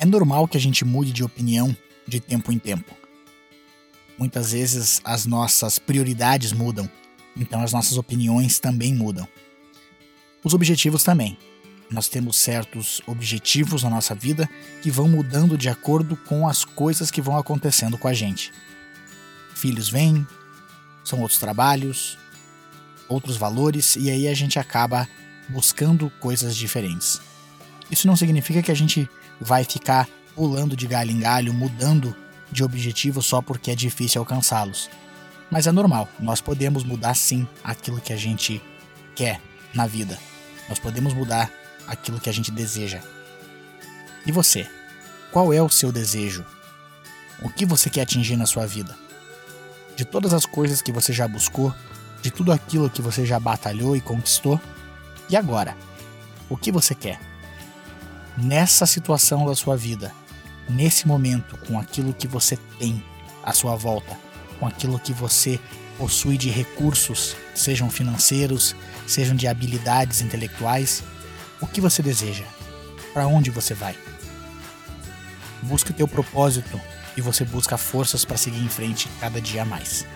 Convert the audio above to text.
É normal que a gente mude de opinião de tempo em tempo. Muitas vezes as nossas prioridades mudam, então as nossas opiniões também mudam. Os objetivos também. Nós temos certos objetivos na nossa vida que vão mudando de acordo com as coisas que vão acontecendo com a gente. Filhos vêm, são outros trabalhos, outros valores, e aí a gente acaba buscando coisas diferentes. Isso não significa que a gente vai ficar pulando de galho em galho, mudando de objetivo só porque é difícil alcançá-los. Mas é normal, nós podemos mudar sim aquilo que a gente quer na vida. Nós podemos mudar aquilo que a gente deseja. E você? Qual é o seu desejo? O que você quer atingir na sua vida? De todas as coisas que você já buscou, de tudo aquilo que você já batalhou e conquistou, e agora? O que você quer? Nessa situação da sua vida, nesse momento, com aquilo que você tem à sua volta, com aquilo que você possui de recursos, sejam financeiros, sejam de habilidades intelectuais, o que você deseja? Para onde você vai? Busque o teu propósito e você busca forças para seguir em frente cada dia mais.